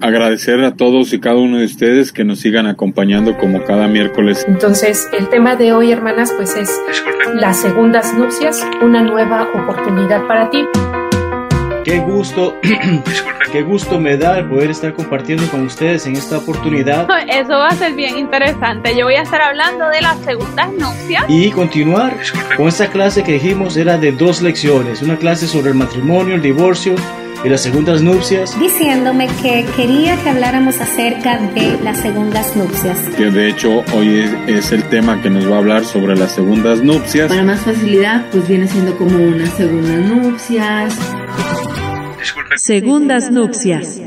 Agradecer a todos y cada uno de ustedes que nos sigan acompañando como cada miércoles. Entonces, el tema de hoy, hermanas, pues es las segundas nupcias, una nueva oportunidad para ti. Qué gusto, qué gusto me da el poder estar compartiendo con ustedes en esta oportunidad. Eso va a ser bien interesante. Yo voy a estar hablando de las segundas nupcias. Y continuar con esta clase que dijimos era de dos lecciones. Una clase sobre el matrimonio, el divorcio y las segundas nupcias. Diciéndome que quería que habláramos acerca de las segundas nupcias. Que de hecho hoy es, el tema que nos va a hablar sobre las segundas nupcias. Para más facilidad, pues viene siendo como unas segundas nupcias. Segundas nupcias.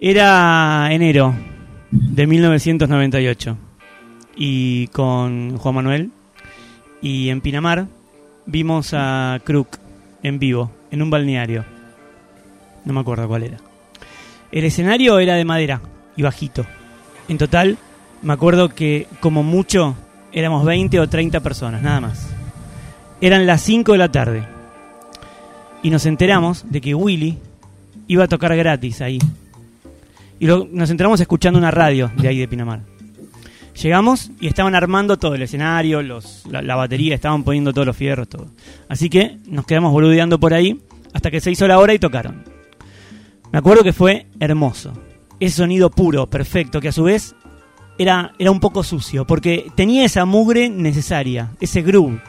Era enero de 1998 y con Juan Manuel y en Pinamar vimos a Crook en vivo, en un balneario. No me acuerdo cuál era. El escenario era de madera y bajito. En total, me acuerdo que como mucho éramos 20 o 30 personas, nada más. Eran las 5 de la tarde. Y nos enteramos de que Willy iba a tocar gratis ahí. Y nos enteramos escuchando una radio de ahí de Pinamar. Llegamos y estaban armando todo el escenario, la, batería, estaban poniendo todos los fierros, todo. Así que nos quedamos boludeando por ahí hasta que se hizo la hora y tocaron. Me acuerdo que fue hermoso. Ese sonido puro, perfecto, que a su vez era, era un poco sucio, porque tenía esa mugre necesaria, ese groove.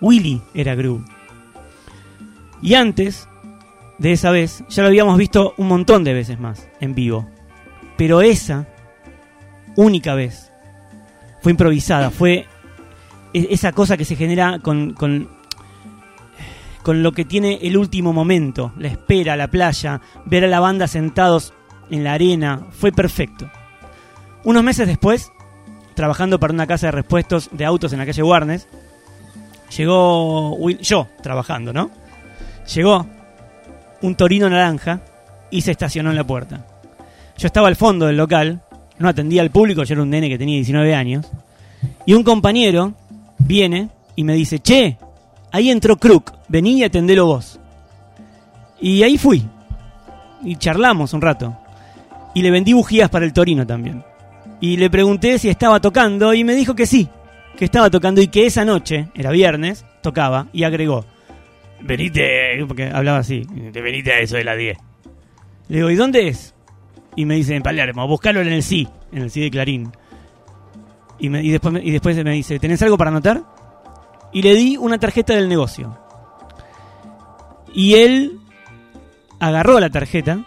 Willy era groove. Y antes de esa vez, ya lo habíamos visto un montón de veces más en vivo. Pero esa única vez. Fue improvisada, fue e-, esa cosa que se genera con, con, con, lo que tiene el último momento, la espera, la playa, ver a la banda sentados en la arena, fue perfecto. Unos meses después, trabajando para una casa de repuestos de autos en la calle Warnes, llegó yo trabajando, ¿no? Llegó un torino naranja y se estacionó en la puerta. Yo estaba al fondo del local no atendía al público, yo era un nene que tenía 19 años. Y un compañero viene y me dice, che, ahí entró Crook, vení y atendelo vos. Y ahí fui. Y charlamos un rato. Y le vendí bujías para el Torino también. Y le pregunté si estaba tocando y me dijo que sí, que estaba tocando y que esa noche, era viernes, tocaba y agregó, venite, porque hablaba así, venite a eso de la 10. Le digo, ¿y dónde es? Y me dice en Palermo, buscarlo en el sí, en el sí de Clarín. Y, y, después, y después me dice, ¿tenés algo para anotar? Y le di una tarjeta del negocio. Y él agarró la tarjeta,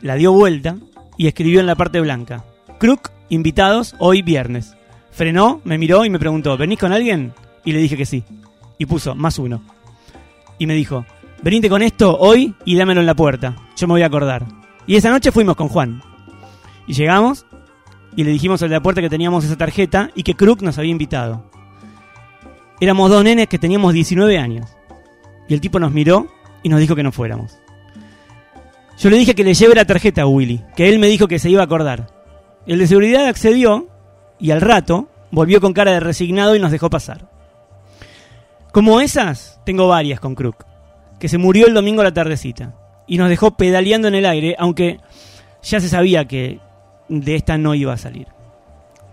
la dio vuelta y escribió en la parte blanca, Crook, invitados hoy viernes. Frenó, me miró y me preguntó, ¿venís con alguien? Y le dije que sí. Y puso, más uno. Y me dijo, venite con esto hoy y dámelo en la puerta. Yo me voy a acordar. Y esa noche fuimos con Juan. Y llegamos y le dijimos a la puerta que teníamos esa tarjeta y que Crook nos había invitado. Éramos dos nenes que teníamos 19 años. Y el tipo nos miró y nos dijo que no fuéramos. Yo le dije que le lleve la tarjeta a Willy, que él me dijo que se iba a acordar. El de seguridad accedió y al rato volvió con cara de resignado y nos dejó pasar. Como esas, tengo varias con Crook, que se murió el domingo a la tardecita y nos dejó pedaleando en el aire, aunque ya se sabía que de esta no iba a salir.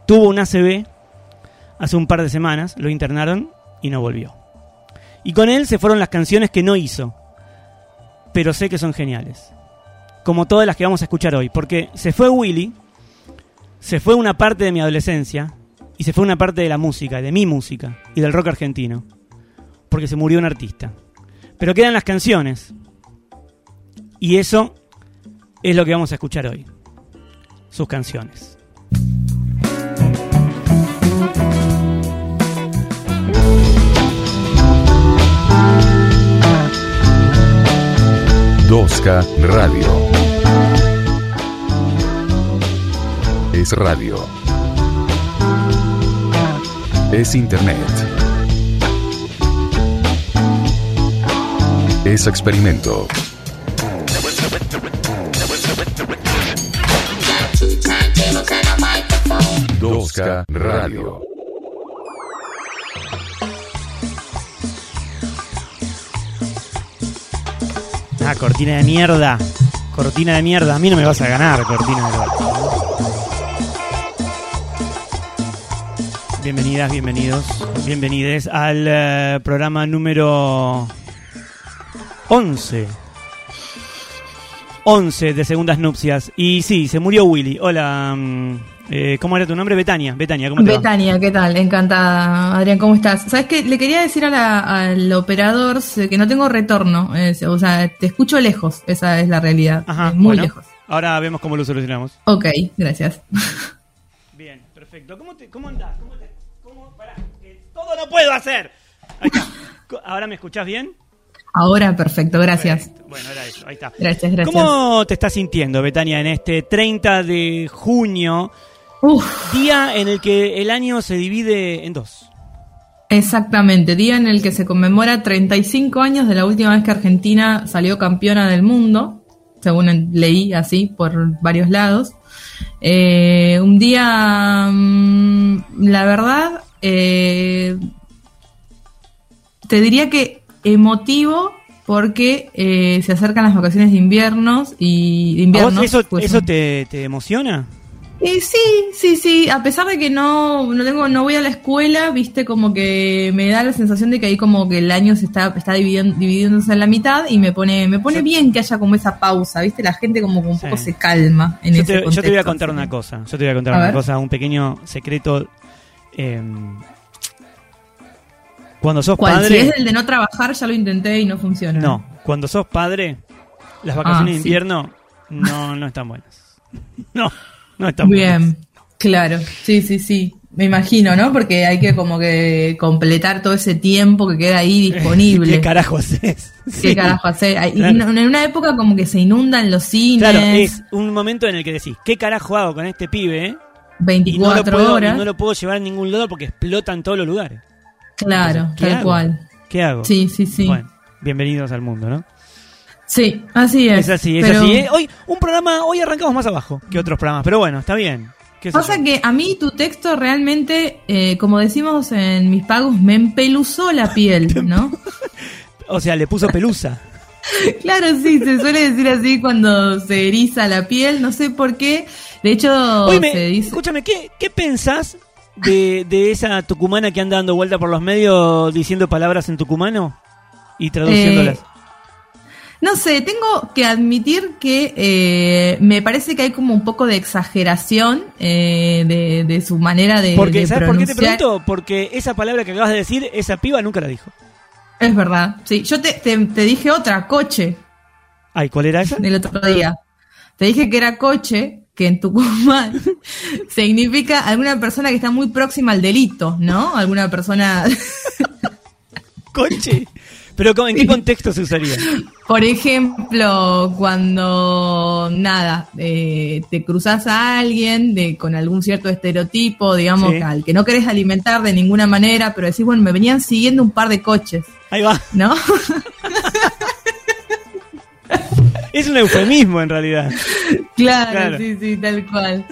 Tuvo un ACV hace un par de semanas, lo internaron y no volvió. Y con él se fueron las canciones que no hizo, pero sé que son geniales. Como todas las que vamos a escuchar hoy, porque se fue Willy, se fue una parte de mi adolescencia y se fue una parte de la música, de mi música y del rock argentino, porque se murió un artista. Pero quedan las canciones, y eso es lo que vamos a escuchar hoy. Sus canciones. Dosca Radio. Es radio. Es internet. Es experimento. Radio. Ah, cortina de mierda. Cortina de mierda. A mí no me vas a ganar, cortina de mierda. Bienvenidas, bienvenidos, bienvenides al eh, programa número 11 11 de Segundas Nupcias. Y sí, se murió Willy. Hola, mm, eh, ¿cómo era tu nombre? Betania. Betania, ¿cómo te va? Betania, ¿qué tal? Encantada, Adrián, ¿cómo estás? ¿Sabes qué? Le quería decir a la- al operador que no tengo retorno. eh, o sea, te escucho lejos, esa es la realidad. Ajá, eh, muy bueno. lejos. Ahora vemos cómo lo solucionamos. Ok, gracias. Bien, perfecto. ¿Cómo, te, cómo andás? ¿Cómo te, cómo, pará, todo no puedo hacer. Ahí está. Co- ¿Ahora me escuchás bien? Ahora, perfecto, gracias. Bueno, era eso, ahí está. Gracias, gracias. ¿Cómo te estás sintiendo, Betania, en este 30 de junio, Uf, día en el que el año se divide en dos? exactamente, día en el que se conmemora 35 años de la última vez que Argentina salió campeona del mundo, según leí así por varios lados. Eh, un día, mm, la verdad, eh, te diría que emotivo porque eh, se acercan las vacaciones de inviernos y de ¿A inviernos. vos eso, pues, eso te, te emociona? eh, sí, sí, sí. A pesar de que no, no tengo, no voy a la escuela, viste, como que me da la sensación de que ahí como que el año se está, está dividiendo, dividiéndose en la mitad y me pone, me pone Yo- un que haya como esa pausa, viste, la gente como que un Sí. poco se calma en Yo ese te, yo te voy a contexto, contar así una cosa. Yo te voy a contar A una ver. cosa, un pequeño secreto. eh, cuando sos ¿Cuál? padre. Si es el de no trabajar, ya lo intenté y no funciona. No, cuando sos padre, las vacaciones Ah, de sí. invierno no, no están buenas. No, no están buenas. Bien, claro, sí, sí, sí. Me imagino, ¿no? Porque hay que como que completar todo ese tiempo que queda ahí disponible. ¿Qué carajo haces? ¿Qué Sí. carajo Claro. En una época como que se inundan los cines. Claro, es un momento en el que decís, ¿qué carajo hago con este pibe? eh? Y no, 24 lo puedo, y horas. no lo puedo llevar a ningún lado porque explotan todos los lugares. Claro, ¿Qué tal hago? cual. ¿Qué hago? Sí, sí, sí. Bueno, bienvenidos al mundo, ¿no? Sí, así es. Es así, es Pero así. ¿eh? Hoy, un programa, hoy arrancamos más abajo que otros programas, pero bueno, está bien. ¿Qué sé Pasa yo? que a mí tu texto realmente, eh, como decimos en mis pagos, me empeluzó la piel, ¿no? O sea, le puso pelusa. claro, sí, se suele decir así cuando se eriza la piel, no sé por qué. De hecho, Oíme, se dice... escúchame, ¿qué, qué pensás de, de esa tucumana que anda dando vuelta por los medios diciendo palabras en tucumano y traduciéndolas? Eh, No sé, tengo que admitir que eh, me parece que hay como un poco de exageración eh, de, de su manera de, Porque, de ¿sabes por qué te pregunto? Porque esa palabra que acabas de decir, esa piba nunca la dijo. Es verdad, sí. Yo te, te, te dije otra, coche, Ay, ¿cuál era esa? el otro día. Te dije que era coche, que en Tucumán significa alguna persona que está muy próxima al delito, ¿no? Alguna persona... Coche. Pero ¿cómo- ¿en qué contexto se usaría? Por ejemplo, cuando nada, eh, te cruzas a alguien de, con algún cierto estereotipo, digamos, Sí. al que no querés alimentar de ninguna manera, pero decís, bueno, me venían siguiendo un par de coches, Ahí va. ¿no? Es un eufemismo en realidad. claro, Claro. sí, sí, tal cual,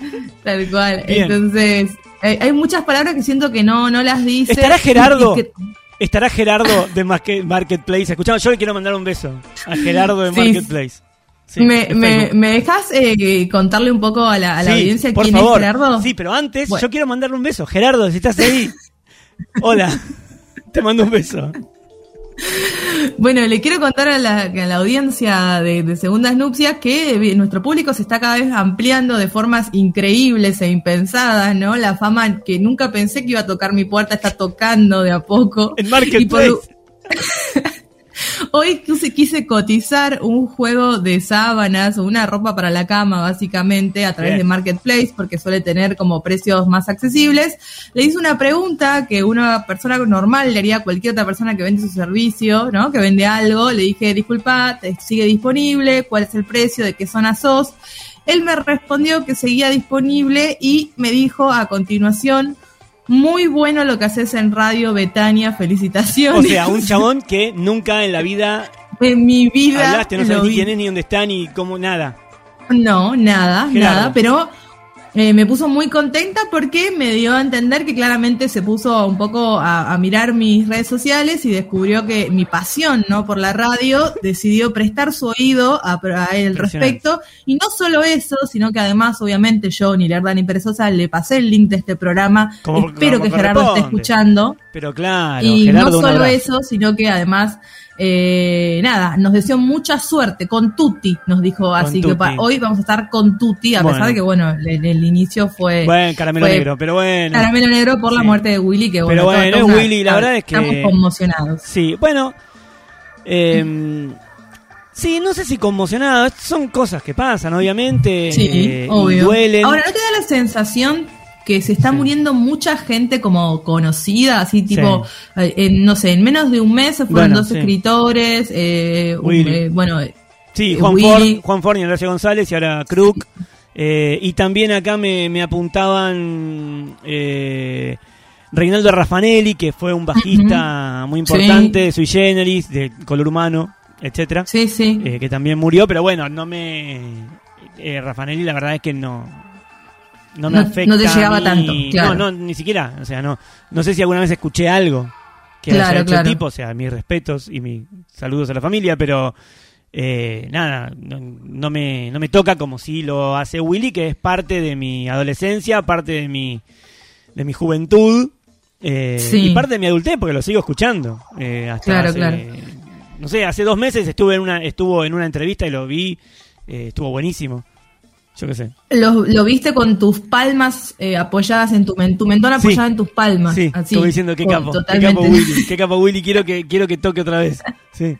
tal cual. Bien. Entonces, hay, hay muchas palabras que siento que no, no las dice. ¿Estará Gerardo? que- Estará Gerardo de Marketplace. Escuchame, yo le quiero mandar un beso a Gerardo de Sí. Marketplace. Sí, me, me, me dejas eh, contarle un poco a la, a la Sí, audiencia por quién favor. es Gerardo? Sí, pero antes Bueno. yo quiero mandarle un beso. Gerardo, si estás ahí. Hola. Te mando un beso. Bueno, le quiero contar a la, a la audiencia de, de Segundas Nupcias que eh, nuestro público se está cada vez ampliando de formas increíbles e impensadas, ¿no? La fama que nunca pensé que iba a tocar mi puerta está tocando de a poco. En Y Marketplace. por- Hoy quise, cotizar un juego de sábanas o una ropa para la cama, básicamente, a través Bien. de Marketplace, porque suele tener como precios más accesibles. Le hice una pregunta que una persona normal le haría a cualquier otra persona que vende su servicio, ¿no? Que vende algo. Le dije, disculpa, ¿te sigue disponible? ¿Cuál es el precio? ¿De qué zona sos? Él me respondió que seguía disponible y me dijo a continuación, muy bueno lo que haces en Radio Betania, O felicitaciones. sea, un chabón que nunca en la vida En mi vida. hablaste, no sabes ni quién es, ni dónde está, ni cómo, nada. No, nada, Gerardo. nada, pero eh, me puso muy contenta porque me dio a entender que claramente se puso un poco a, a mirar mis redes sociales y descubrió que mi pasión no por la radio decidió prestar su oído a, a el respecto. Y no solo eso, sino que además, obviamente, yo, ni Lerda ni Perezosa, le pasé el link de este programa. Como- Espero como que Gerardo esté escuchando. Pero claro, Y Gerardo, no solo eso, sino que además, eh, nada, nos deseó mucha suerte con Tutti, nos dijo. Así que pa- hoy vamos a estar con Tutti, a Bueno. pesar de que, bueno, el, el inicio fue. Bueno, caramelo fue negro, pero bueno. Caramelo negro por la muerte de Willy, que bueno, Pero bueno, todo- es todo una- Willy, la verdad es que- Estamos conmocionados. Sí, bueno. eh, sí, no sé si conmocionado. Son cosas que pasan, obviamente. Sí, eh, obvio. duelen. Ahora, ¿no te da la sensación que se está Sí. muriendo mucha gente como conocida, así tipo, eh, en, no sé, en menos de un mes se fueron Bueno, dos sí. escritores, eh, eh, bueno, eh, Sí, eh, Juan Willy. Ford, Juan Ford y Horacio González y ahora. Eh, y también acá me, me apuntaban eh, Reinaldo Raffanelli, que fue un bajista muy importante, de Sui Generis, de color humano, etcétera, sí, sí. eh, que también murió, pero bueno, no me... Eh, Raffanelli la verdad es que no... No me No- afecta. no te llegaba tanto, claro. No, no, ni siquiera. O sea, no, no sé si alguna vez escuché algo que Claro, haya hecho el claro. tipo. O sea, mis respetos y mis saludos a la familia, pero eh, nada, no, no me, no me toca como si lo hace Willy, que es parte de mi adolescencia, parte de mi, de mi juventud eh, Sí. y parte de mi adultez, porque lo sigo escuchando. eh, hasta Claro, hace- claro. No sé, hace dos meses estuve en una, estuvo en una entrevista y lo vi, eh, estuvo buenísimo. Yo qué sé. Lo, lo viste con tus palmas eh, apoyadas en tu, men- tu mentón Sí. apoyada en tus palmas. Sí, así, como diciendo qué con- capo, qué totalmente. capo Willy, qué capo Willy, quiero que quiero que toque otra vez. Sí.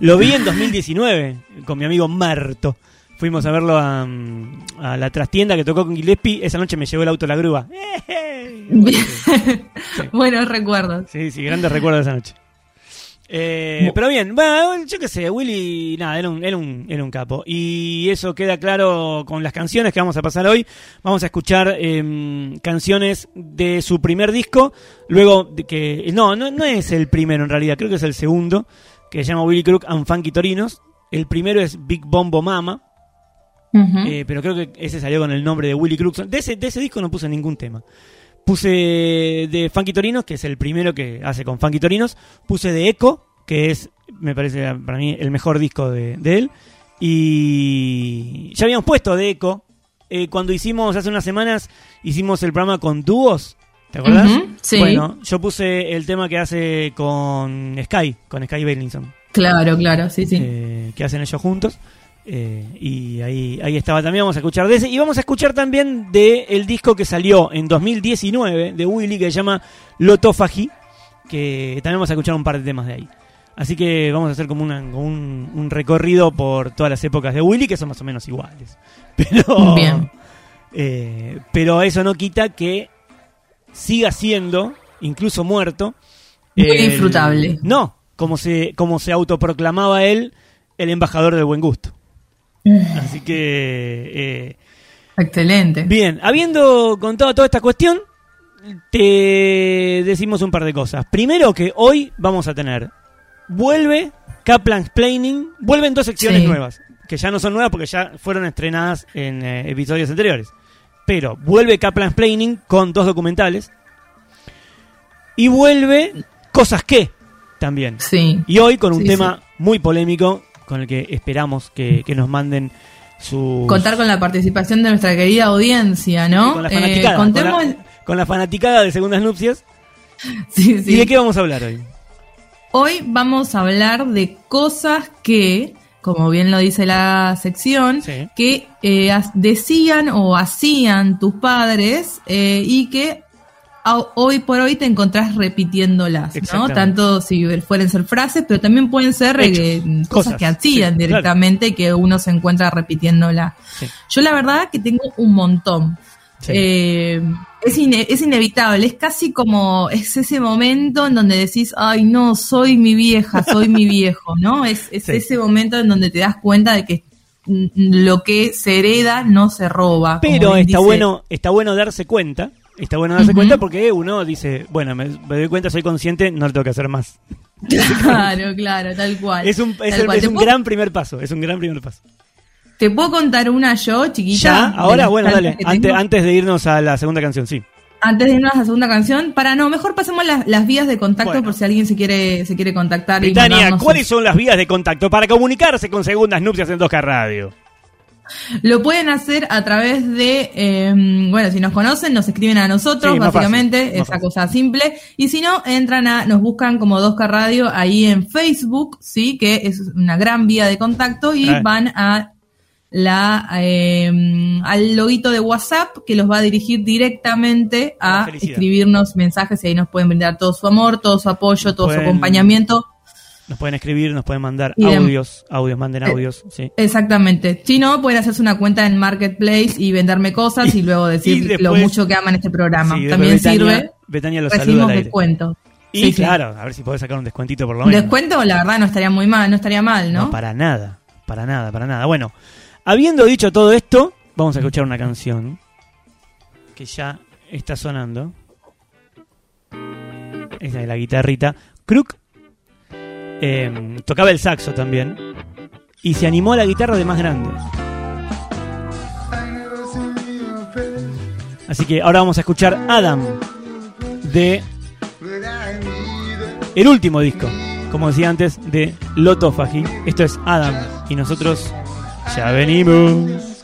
Lo vi en 2019 con mi amigo Marto. Fuimos a verlo a, mm, a la trastienda que tocó con Gillespie. Esa noche me llevó el auto a la grúa. ¡Eh! Buenos recuerdos. Sí, sí, grandes recuerdos de esa noche. Eh, pero bien, bueno, yo qué sé, Willy, nada, era un, era, un, era un capo. Y eso queda claro con las canciones que vamos a pasar hoy. Vamos a escuchar em, canciones de su primer disco. Luego, de que. No, no, no es el primero en realidad, creo que es el segundo, que se llama Willy Crook and Funky Torinos. El primero es Big Bombo Mama. Eh, pero creo que ese salió con el nombre de Willy Crook. De ese, de ese disco no puse ningún tema. Puse de Funky Torinos, que es el primero que hace con Funky Torinos. Puse de Echo, que es, me parece para mí, el mejor disco de, de él. Y ya habíamos puesto de Echo. eh, cuando hicimos, hace unas semanas, hicimos el programa con dúos. ¿Te acuerdas? Sí. Bueno, yo puse el tema que hace con Sky, con Sky Bellinson Claro, claro, sí, sí. eh, que hacen ellos juntos. Eh, y ahí, ahí estaba también, vamos a escuchar de ese. Y vamos a escuchar también de el disco que salió en 2019 de Willy, que se llama Lotofagy, que también vamos a escuchar un par de temas de ahí. Así que vamos a hacer como, una- como un, un recorrido por todas las épocas de Willy, que son más o menos iguales. Pero, Bien. eh, pero eso no quita que siga siendo, incluso muerto, Muy el- disfrutable. No, como se, como se autoproclamaba él, el embajador del buen gusto. Así que, eh, Excelente. bien, habiendo contado toda esta cuestión, te decimos un par de cosas. Primero que hoy vamos a tener, vuelve Kaplan Explaining, vuelven dos secciones Sí. nuevas, que ya no son nuevas porque ya fueron estrenadas en eh, episodios anteriores. Pero vuelve Kaplan Explaining con dos documentales. Y vuelve Cosas que también. Sí. Y hoy con un Sí, tema muy polémico con el que esperamos que, que nos manden su Contar con la participación de nuestra querida audiencia, ¿no? con la Eh, fanaticada, contemos. con, la, con la fanaticada de Segundas Nupcias. Sí, sí. ¿Y de qué vamos a hablar hoy? Hoy vamos a hablar de cosas que, como bien lo dice la sección, Sí. que eh, decían o hacían tus padres eh, y que hoy por hoy te encontrás repitiéndolas, ¿no? Tanto si fueren ser frases, pero también pueden ser eh, cosas, cosas, que hacían sí, directamente y que uno se encuentra repitiéndolas. Sí. Yo la verdad que tengo un montón. Sí. Eh, es, ine- es inevitable, es casi como, es ese momento en donde decís, ay no, soy mi vieja, soy mi viejo, ¿no? Es, es ese momento en donde te das cuenta de que lo que se hereda no se roba. Pero está dice- bueno, está bueno darse cuenta. Está bueno darse cuenta porque uno dice, bueno, me, me doy cuenta, soy consciente, no lo tengo que hacer más. Claro, claro, tal cual. Es un, es el- cual. es ¿Te un puedo- gran primer paso, es un gran primer paso. Te puedo contar una yo, chiquita. ¿Ya? Ahora, bueno, dale. Antes, antes de irnos a la segunda canción, sí. Antes de irnos a la segunda canción, para no, mejor pasemos las, las vías de contacto Bueno. por si alguien se quiere, se quiere contactar. mandarnos ¿cuáles son las vías de contacto para comunicarse con Segundas Nupcias en 2K Radio? Lo pueden hacer a través de, eh, bueno, si nos conocen, nos escriben a nosotros, Sí, básicamente, fácil, esa fácil. cosa simple. Y si no, entran a, nos buscan como 2K Radio ahí en Facebook, sí, que es una gran vía de contacto, y van a la eh, al loguito de WhatsApp que los va a dirigir directamente a escribirnos mensajes y ahí nos pueden brindar todo su amor, todo su apoyo, todo su acompañamiento. Nos pueden escribir, nos pueden mandar audios, audios, manden Eh, audios, sí. Exactamente. Si no, pueden hacerse una cuenta en Marketplace y venderme cosas y, luego decir y lo mucho que aman este programa. Sí, También Betania- sirve. Betania lo saluda Recibimos al aire. descuento. Y Sí, claro, a ver si podés sacar un descuentito por lo menos. descuento, la verdad, no estaría muy mal, no estaría mal, ¿no? No, para nada, para nada, para nada. Bueno, habiendo dicho todo esto, vamos a escuchar una canción que ya está sonando. Esa de la guitarrita. Crook eh, tocaba el saxo también y se animó a la guitarra de más grande. Así que ahora vamos a escuchar Adam de el último disco, como decía antes, de Loto Faji. Esto es Adam y nosotros ya venimos.